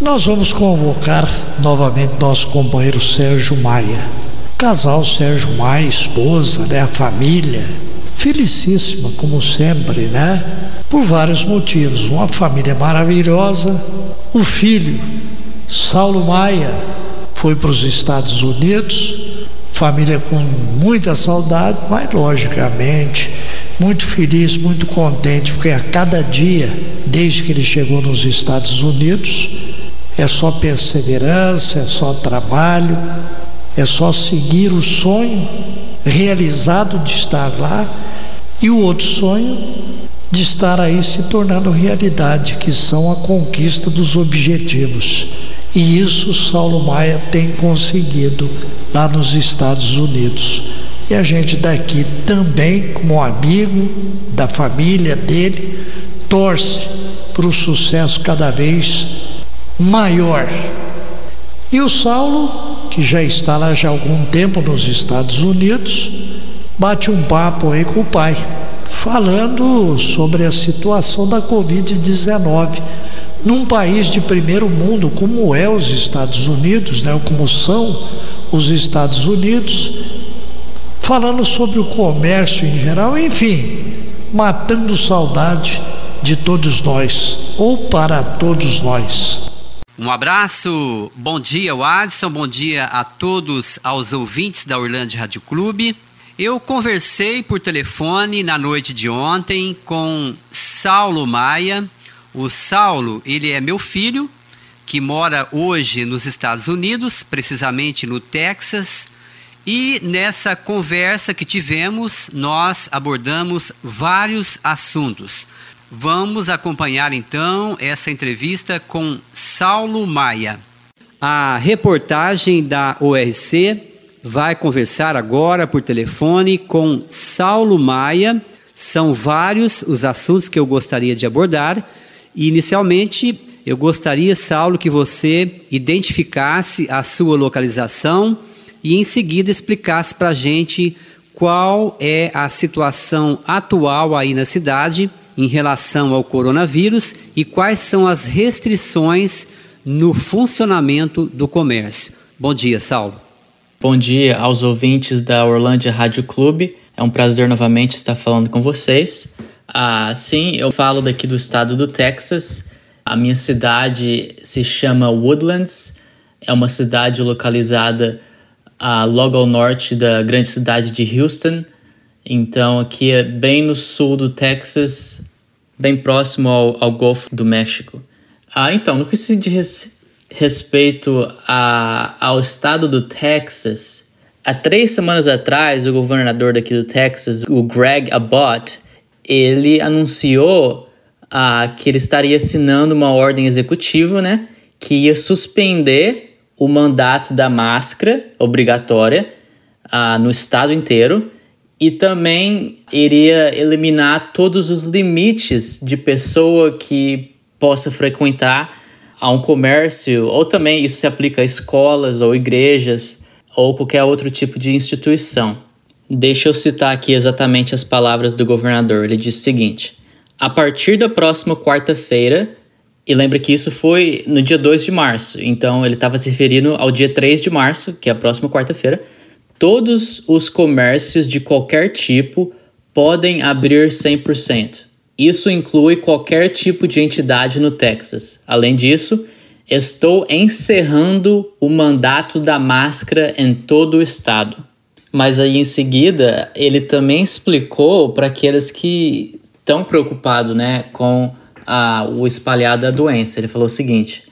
Nós vamos convocar novamente nosso companheiro Sérgio Maia. Casal Sérgio Maia, esposa, né, a família, felicíssima como sempre, né? Por vários motivos. Uma família maravilhosa, o filho Saulo Maia foi para os Estados Unidos, família com muita saudade, mas logicamente muito feliz, muito contente, porque a cada dia, desde que ele chegou nos Estados Unidos, é só perseverança, é só trabalho, é só seguir o sonho realizado de estar lá e o outro sonho de estar aí se tornando realidade, que são a conquista dos objetivos. E isso Saulo Maia tem conseguido lá nos Estados Unidos. E a gente daqui também, como amigo da família dele, torce para o sucesso cada vez maior. E o Saulo, que já está lá já há algum tempo nos Estados Unidos, bate um papo aí com o pai, falando sobre a situação da Covid-19 num país de primeiro mundo como é os Estados Unidos, né, como são os Estados Unidos, falando sobre o comércio em geral, enfim, matando saudade de todos nós, ou para todos nós. Um abraço, bom dia, Adson, bom dia a todos aos ouvintes da Orlando Rádio Clube. Eu conversei por telefone na noite de ontem com Saulo Maia. O Saulo, ele é meu filho, que mora hoje nos Estados Unidos, precisamente no Texas. E nessa conversa que tivemos, nós abordamos vários assuntos. Vamos acompanhar então essa entrevista com Saulo Maia. A reportagem da ORC vai conversar agora por telefone com Saulo Maia. São vários os assuntos que eu gostaria de abordar. E inicialmente, eu gostaria, Saulo, que você identificasse a sua localização e em seguida explicasse para a gente qual é a situação atual aí na cidade em relação ao coronavírus e quais são as restrições no funcionamento do comércio. Bom dia, Saulo. Bom dia aos ouvintes da Orlândia Rádio Clube. É um prazer novamente estar falando com vocês. Ah, sim, eu falo daqui do estado do Texas. A minha cidade se chama Woodlands. É uma cidade localizada a logo ao norte da grande cidade de Houston. Então, aqui é bem no sul do Texas, bem próximo ao, ao Golfo do México. Ah, então, no que se diz respeito a, ao estado do Texas, há três semanas atrás, o governador daqui do Texas, o Greg Abbott, ele anunciou ah, que ele estaria assinando uma ordem executiva, né, que ia suspender o mandato da máscara obrigatória ah, no estado inteiro e também iria eliminar todos os limites de pessoa que possa frequentar a um comércio, ou também isso se aplica a escolas ou igrejas ou qualquer outro tipo de instituição. Deixa eu citar aqui exatamente as palavras do governador. Ele diz o seguinte: a partir da próxima quarta-feira, e lembra que isso foi no dia 2 de março, então ele estava se referindo ao dia 3 de março, que é a próxima quarta-feira. Todos os comércios de qualquer tipo podem abrir 100%. Isso inclui qualquer tipo de entidade no Texas. Além disso, estou encerrando o mandato da máscara em todo o estado. Mas aí em seguida, ele também explicou para aqueles que estão preocupados né, com a, o espalhar da doença. Ele falou o seguinte: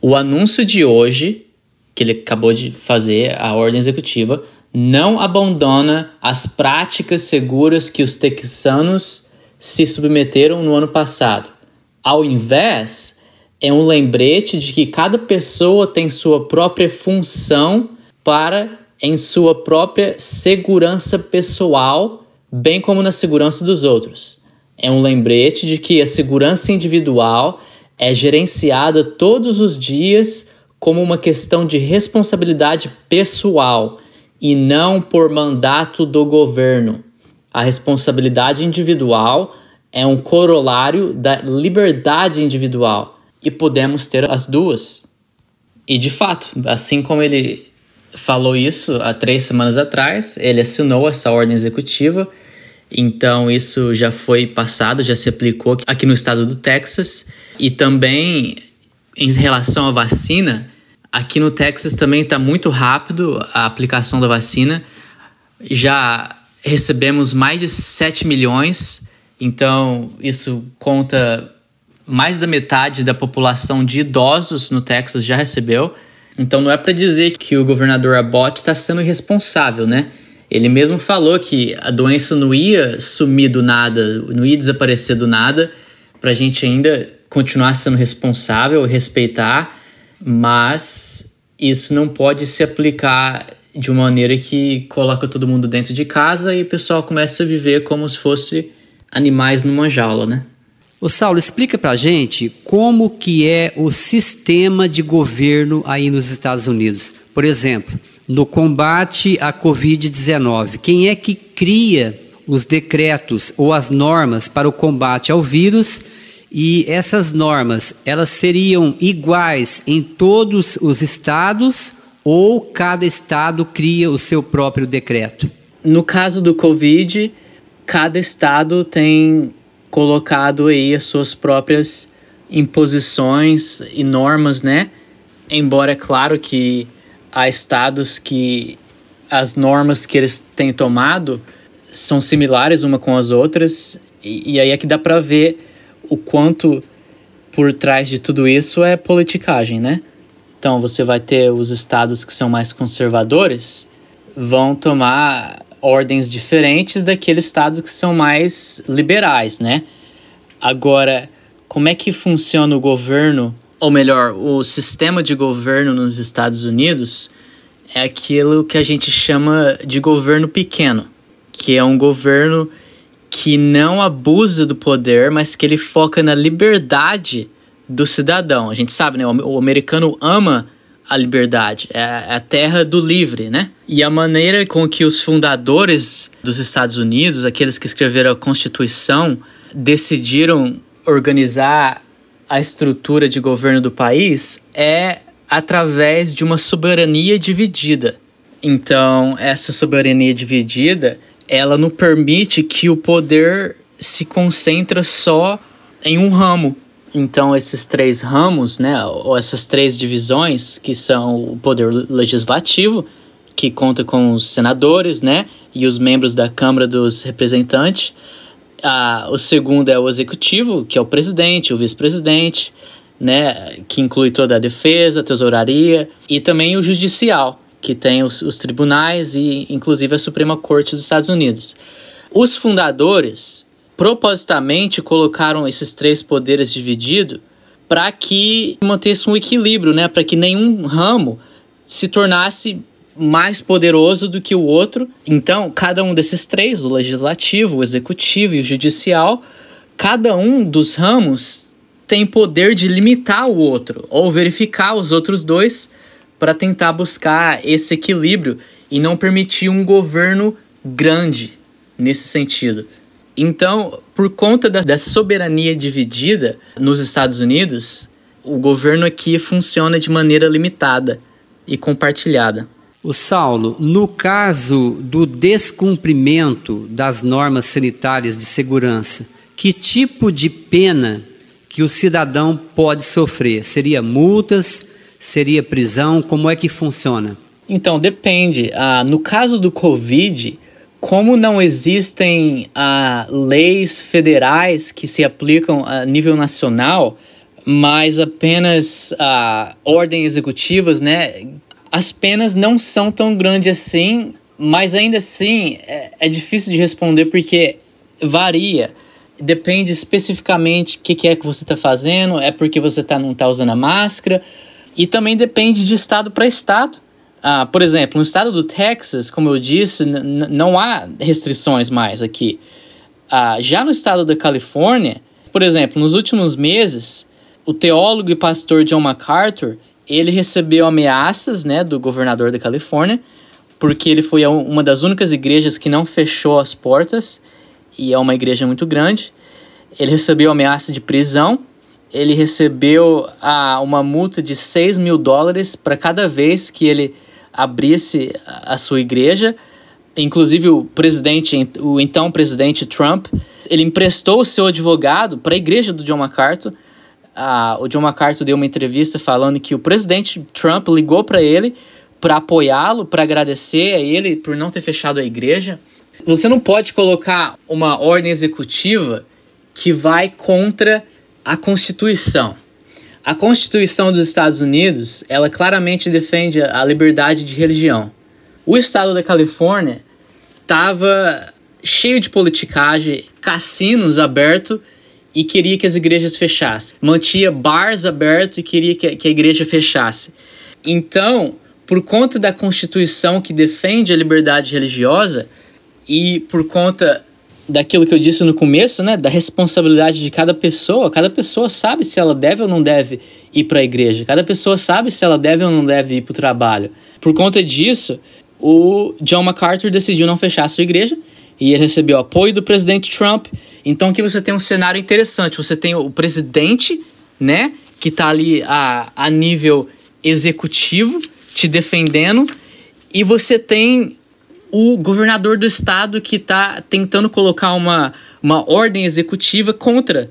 o anúncio de hoje, que ele acabou de fazer, a ordem executiva, não abandona as práticas seguras que os texanos se submeteram no ano passado. Ao invés, é um lembrete de que cada pessoa tem sua própria função para em sua própria segurança pessoal, bem como na segurança dos outros é um lembrete de que a segurança individual é gerenciada todos os dias como uma questão de responsabilidade pessoal e não por mandato do governo. A responsabilidade individual é um corolário da liberdade individual. e podemos ter as duas. E de fato, assim como ele falou isso há três semanas atrás, ele assinou essa ordem executiva, então isso já foi passado, já se aplicou aqui no estado do Texas e também em relação à vacina, aqui no Texas também está muito rápido a aplicação da vacina. Já recebemos mais de 7 milhões, então isso conta mais da metade da população de idosos no Texas já recebeu. Então não é para dizer que o governador Abbott está sendo irresponsável, né? Ele mesmo falou que a doença não ia sumir do nada, não ia desaparecer do nada, para a gente ainda continuar sendo responsável, respeitar, mas isso não pode se aplicar de uma maneira que coloca todo mundo dentro de casa e o pessoal começa a viver como se fosse animais numa jaula, né? O Saulo, explica pra gente como que é o sistema de governo aí nos Estados Unidos. Por exemplo, no combate à Covid-19, quem é que cria os decretos ou as normas para o combate ao vírus e essas normas, elas seriam iguais em todos os estados ou cada estado cria o seu próprio decreto? No caso do Covid, cada estado tem colocado aí as suas próprias imposições e normas, né? Embora é claro que há estados que as normas que eles têm tomado são similares uma com as outras, e, e aí é que dá para ver o quanto por trás de tudo isso é politicagem, né? Então você vai ter os estados que são mais conservadores vão tomar ordens diferentes daqueles estados que são mais liberais, né? Agora, como é que funciona o governo, ou melhor, o sistema de governo nos Estados Unidos? É aquilo que a gente chama de governo pequeno, que é um governo que não abusa do poder, mas que ele foca na liberdade do cidadão. A gente sabe, né? O americano ama a liberdade, é a terra do livre, né? E a maneira com que os fundadores dos Estados Unidos, aqueles que escreveram a Constituição, decidiram organizar a estrutura de governo do país é através de uma soberania dividida. Então, essa soberania dividida, ela não permite que o poder se concentre só em um ramo. Então, esses três ramos, né, ou essas três divisões, que são o poder legislativo, que conta com os senadores, né, e os membros da Câmara dos Representantes. Ah, o segundo é o executivo, que é o presidente, o vice-presidente, né, que inclui toda a defesa, a tesouraria, e também o judicial, que tem os, os tribunais e, inclusive, a Suprema Corte dos Estados Unidos. Os fundadores propositamente colocaram esses três poderes divididos para que mantesse um equilíbrio, né? Para que nenhum ramo se tornasse mais poderoso do que o outro. Então, cada um desses três, o legislativo, o executivo e o judicial, cada um dos ramos tem poder de limitar o outro ou verificar os outros dois para tentar buscar esse equilíbrio e não permitir um governo grande nesse sentido. Então, por conta da, da soberania dividida nos Estados Unidos, o governo aqui funciona de maneira limitada e compartilhada. O Saulo, no caso do descumprimento das normas sanitárias de segurança, que tipo de pena que o cidadão pode sofrer? Seria multas? Seria prisão? Como é que funciona? Então, depende. Ah, no caso do Covid, como não existem ah, leis federais que se aplicam a nível nacional, mas apenas ah, ordens executivas, né? As penas não são tão grandes assim, mas ainda assim é, é difícil de responder porque varia. Depende especificamente o que, que, é que você está fazendo, é porque você tá, não está usando a máscara, e também depende de estado para estado. Ah, por exemplo, no estado do Texas, como eu disse, não há restrições mais aqui. Ah, já no estado da Califórnia, por exemplo, nos últimos meses, o teólogo e pastor John MacArthur ele recebeu ameaças né, do governador da Califórnia, porque ele foi uma das únicas igrejas que não fechou as portas, e é uma igreja muito grande. Ele recebeu ameaça de prisão ele recebeu a, uma multa de 6 mil dólares para cada vez que ele abrisse a sua igreja. Inclusive o presidente, o então presidente Trump, ele emprestou o seu advogado para a igreja do John MacArthur. Ah, o John MacArthur deu uma entrevista falando que o presidente Trump ligou para ele para apoiá-lo, para agradecer a ele por não ter fechado a igreja. Você não pode colocar uma ordem executiva que vai contra a Constituição. A Constituição dos Estados Unidos, ela claramente defende a liberdade de religião. O estado da Califórnia estava cheio de politicagem, cassinos abertos e queria que as igrejas fechassem. Mantinha bars abertos e queria que, que a igreja fechasse. Então, por conta da Constituição que defende a liberdade religiosa e por conta daquilo que eu disse no começo, né, da responsabilidade de cada pessoa. Cada pessoa sabe se ela deve ou não deve ir para a igreja. Cada pessoa sabe se ela deve ou não deve ir para o trabalho. Por conta disso, o John MacArthur decidiu não fechar a sua igreja e ele recebeu apoio do presidente Trump. Então aqui você tem um cenário interessante. Você tem o presidente, né, que está ali a, a nível executivo te defendendo e você tem o governador do estado que está tentando colocar uma, uma ordem executiva contra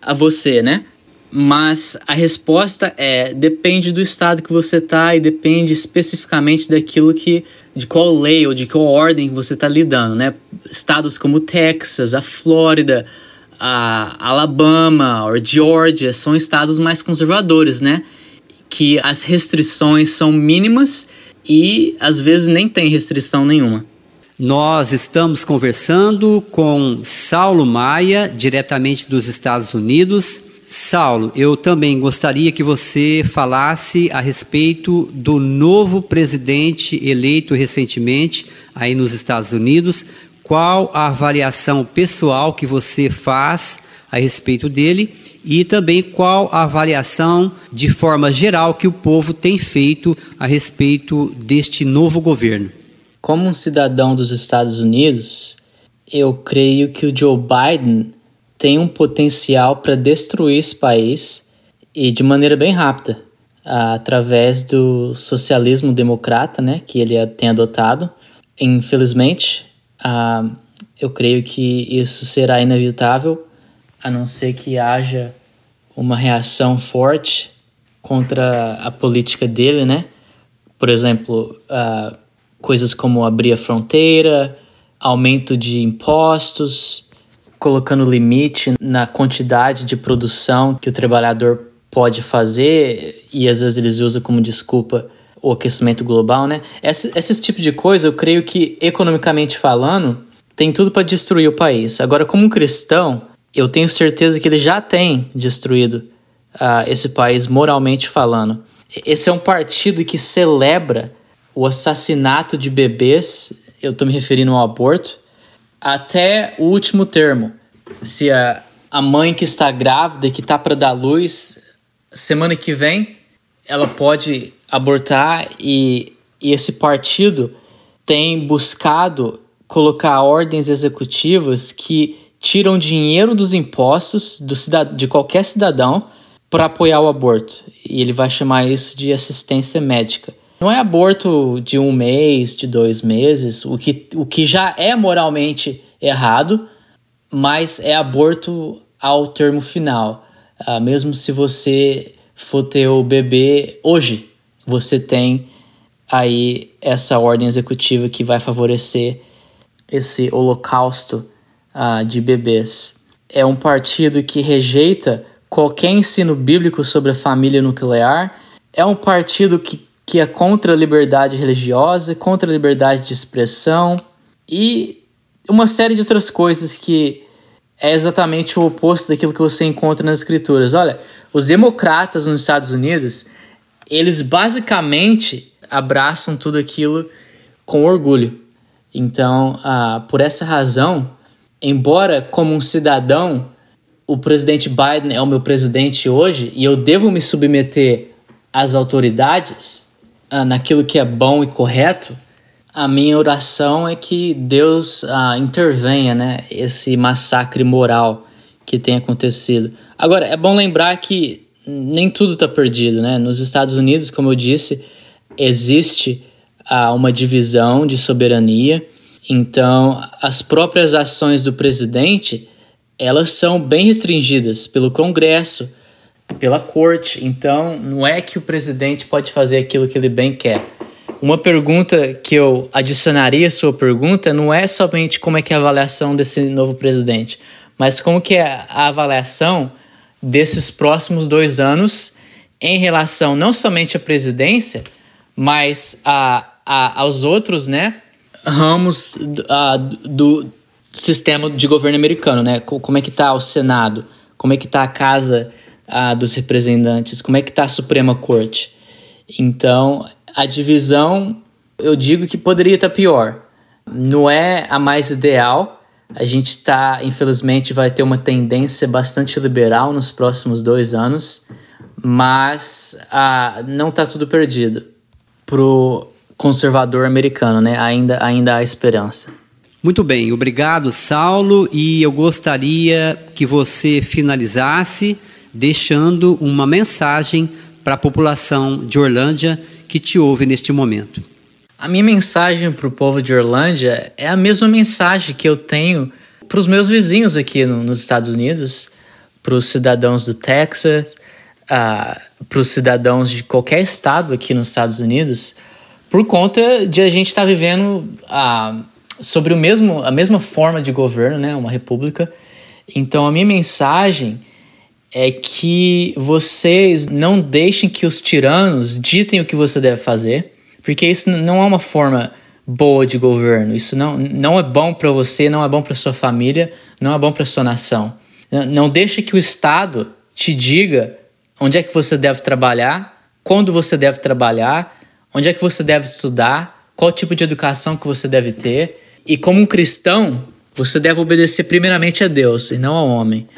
a você, né? Mas a resposta é depende do estado que você está e depende especificamente daquilo que de qual lei ou de qual ordem você está lidando, né? Estados como Texas, a Flórida, a Alabama ou Georgia são estados mais conservadores, né? Que as restrições são mínimas e às vezes nem tem restrição nenhuma. Nós estamos conversando com Saulo Maia, diretamente dos Estados Unidos. Saulo, eu também gostaria que você falasse a respeito do novo presidente eleito recentemente aí nos Estados Unidos. Qual a avaliação pessoal que você faz a respeito dele e também qual a avaliação de forma geral que o povo tem feito a respeito deste novo governo. Como um cidadão dos Estados Unidos, eu creio que o Joe Biden tem um potencial para destruir esse país e de maneira bem rápida, através do socialismo democrata, né, que ele tem adotado. Infelizmente, eu creio que isso será inevitável, a não ser que haja uma reação forte contra a política dele, né? Por exemplo, uh, coisas como abrir a fronteira, aumento de impostos, colocando limite na quantidade de produção que o trabalhador pode fazer e às vezes eles usam como desculpa o aquecimento global, né? Esse, esse tipo de coisa, eu creio que economicamente falando, tem tudo para destruir o país. Agora, como cristão, eu tenho certeza que ele já tem destruído uh, esse país moralmente falando. Esse é um partido que celebra o assassinato de bebês, eu estou me referindo ao aborto, até o último termo. Se a, a mãe que está grávida que está para dar luz, semana que vem, ela pode abortar e, e esse partido tem buscado colocar ordens executivas que tiram dinheiro dos impostos do de qualquer cidadão para apoiar o aborto. E ele vai chamar isso de assistência médica. Não é aborto de um mês, de dois meses, o que, o que já é moralmente errado, mas é aborto ao termo final. Ah, mesmo se você for ter o bebê hoje, você tem aí essa ordem executiva que vai favorecer esse holocausto ah, de bebês. É um partido que rejeita qualquer ensino bíblico sobre a família nuclear. É um partido que, que é contra a liberdade religiosa, contra a liberdade de expressão e uma série de outras coisas que é exatamente o oposto daquilo que você encontra nas escrituras. Olha, os democratas nos Estados Unidos, eles basicamente abraçam tudo aquilo com orgulho. Então, ah, por essa razão, embora como um cidadão o presidente Biden é o meu presidente hoje e eu devo me submeter às autoridades ah, naquilo que é bom e correto, a minha oração é que Deus ah, intervenha, né? Esse massacre moral que tem acontecido. Agora, é bom lembrar que nem tudo está perdido, né? Nos Estados Unidos, como eu disse, existe ah, uma divisão de soberania, então as próprias ações do presidente elas são bem restringidas pelo Congresso, pela corte. Então, não é que o presidente pode fazer aquilo que ele bem quer. Uma pergunta que eu adicionaria à sua pergunta não é somente como é que é a avaliação desse novo presidente, mas como que é a avaliação desses próximos dois anos em relação não somente à presidência, mas a, a aos outros, né, ramos a, do sistema de governo americano, né? Como é que está o Senado? Como é que está a Casa a, dos Representantes? Como é que está a Suprema Corte? Então, a divisão, eu digo que poderia estar tá pior. Não é a mais ideal, a gente está, infelizmente, vai ter uma tendência bastante liberal nos próximos dois anos, mas ah, não está tudo perdido para o conservador americano, né? Ainda, ainda há esperança. Muito bem, obrigado, Saulo. E eu gostaria que você finalizasse deixando uma mensagem para a população de Orlândia que te ouve neste momento. A minha mensagem para o povo de Orlândia é a mesma mensagem que eu tenho para os meus vizinhos aqui no, nos Estados Unidos, para os cidadãos do Texas, uh, para os cidadãos de qualquer estado aqui nos Estados Unidos, por conta de a gente estar tá vivendo uh, sobre o mesmo, a mesma forma de governo, né, uma república. Então a minha mensagem é que vocês não deixem que os tiranos ditem o que você deve fazer porque isso não é uma forma boa de governo. Isso não, não é bom para você, não é bom para sua família, não é bom para sua nação. Não, não deixe que o Estado te diga onde é que você deve trabalhar, quando você deve trabalhar, onde é que você deve estudar, qual tipo de educação que você deve ter. E como um cristão, você deve obedecer primeiramente a Deus e não ao homem.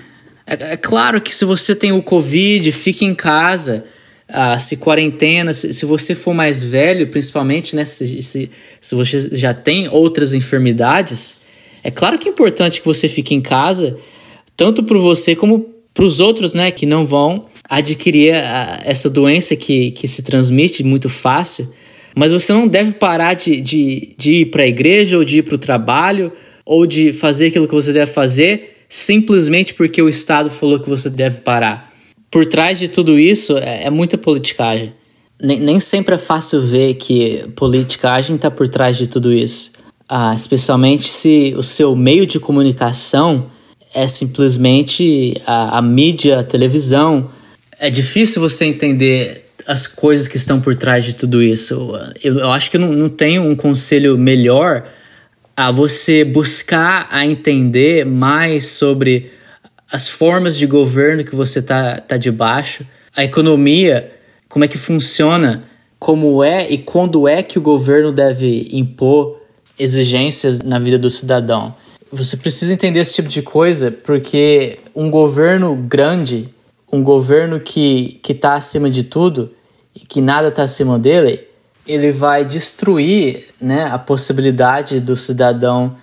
É, é claro que se você tem o Covid, fique em casa ah, se quarentena, se, se, você for mais velho, principalmente, né, se, se, se você já tem outras enfermidades, é claro que é importante que você fique em casa, tanto para você como para os outros, né, que não vão adquirir a, essa doença que, que se transmite muito fácil. Mas você não deve parar de, de, de ir para a igreja ou de ir para o trabalho ou de fazer aquilo que você deve fazer simplesmente porque o Estado falou que você deve parar por trás de tudo isso é, é muita politicagem. Nem, nem, sempre é fácil ver que politicagem está por trás de tudo isso. Ah, especialmente se o seu meio de comunicação é simplesmente a, a mídia, a televisão. É difícil você entender as coisas que estão por trás de tudo isso. Eu, eu acho que não, não tenho um conselho melhor a você buscar a entender mais sobre as formas de governo que você está tá debaixo, a economia, como é que funciona, como é e quando é que o governo deve impor exigências na vida do cidadão. Você precisa entender esse tipo de coisa porque um governo grande, um governo que está acima de tudo e que nada está acima dele, ele vai destruir né, a possibilidade do cidadão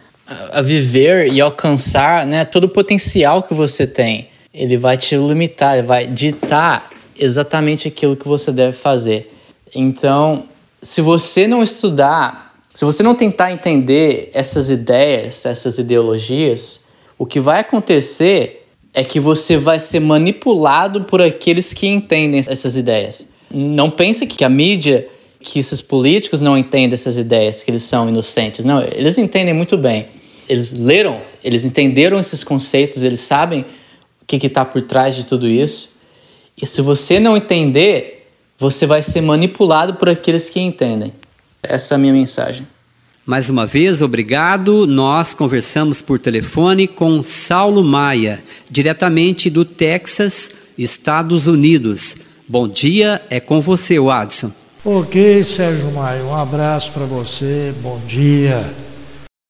a viver e alcançar né, todo o potencial que você tem. Ele vai te limitar, ele vai ditar exatamente aquilo que você deve fazer. Então, se você não estudar, se você não tentar entender essas ideias, essas ideologias, o que vai acontecer é que você vai ser manipulado por aqueles que entendem essas ideias. Não pense que a mídia, que esses políticos não entendem essas ideias, que eles são inocentes. Não, eles entendem muito bem eles leram, eles entenderam esses conceitos, eles sabem o que está por trás de tudo isso. E se você não entender, você vai ser manipulado por aqueles que entendem. Essa é a minha mensagem. Mais uma vez, obrigado. Nós conversamos por telefone com Saulo Maia, diretamente do Texas, Estados Unidos. Bom dia, é com você, Watson. Ok, Sérgio Maia, um abraço para você, bom dia.